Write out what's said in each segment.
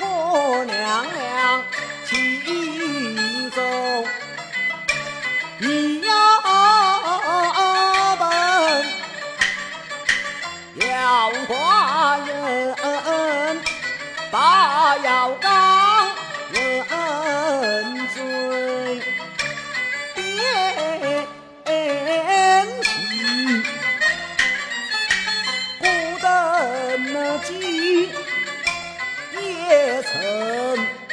我娘娘启奏，你要本要寡人把姚刚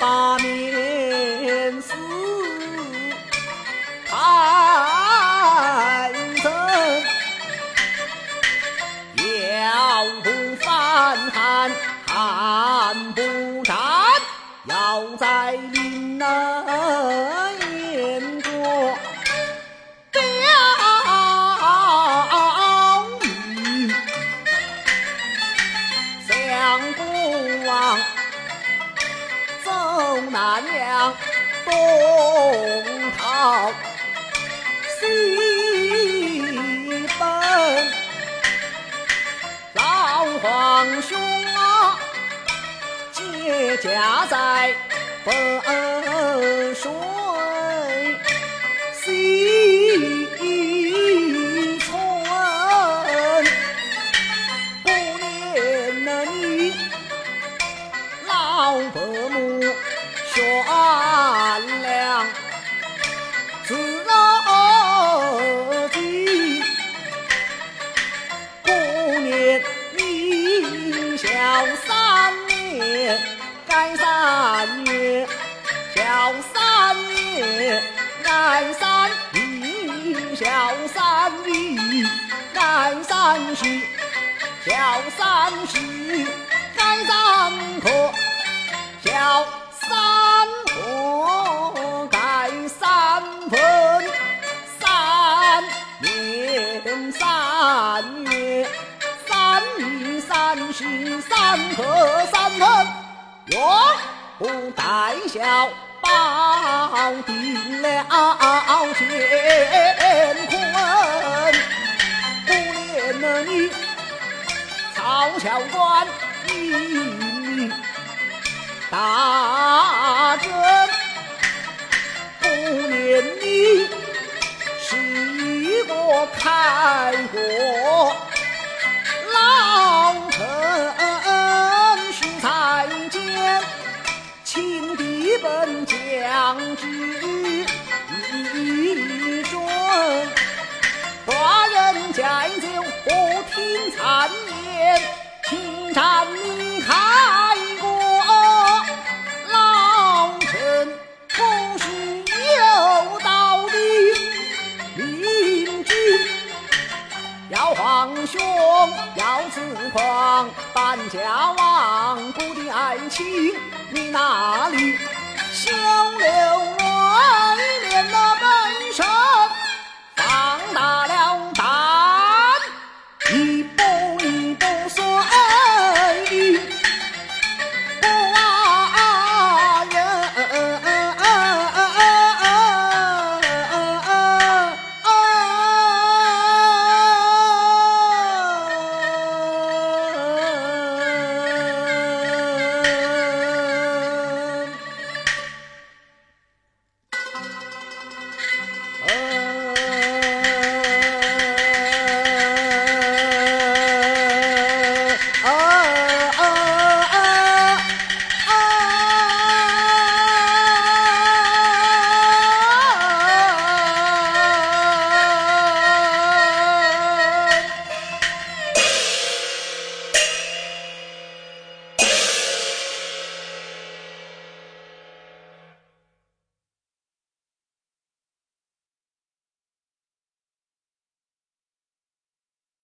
曾把面似。太真要不翻寒，寒不斩，要在临南大娘东逃西奔。老皇兄啊，结家在汾水悬梁自柱地可怜应笑三年该三年笑三年该三年孝三年该三世孝三世该三刻孝一三十三合三分，若不待小保定了乾坤，不念了你曹桥关一大寡人家酒不听谗言，请战你开国，老臣不是有道的。邻居要皇兄要自狂，搬家亡故的爱情，你哪里休留外面呢？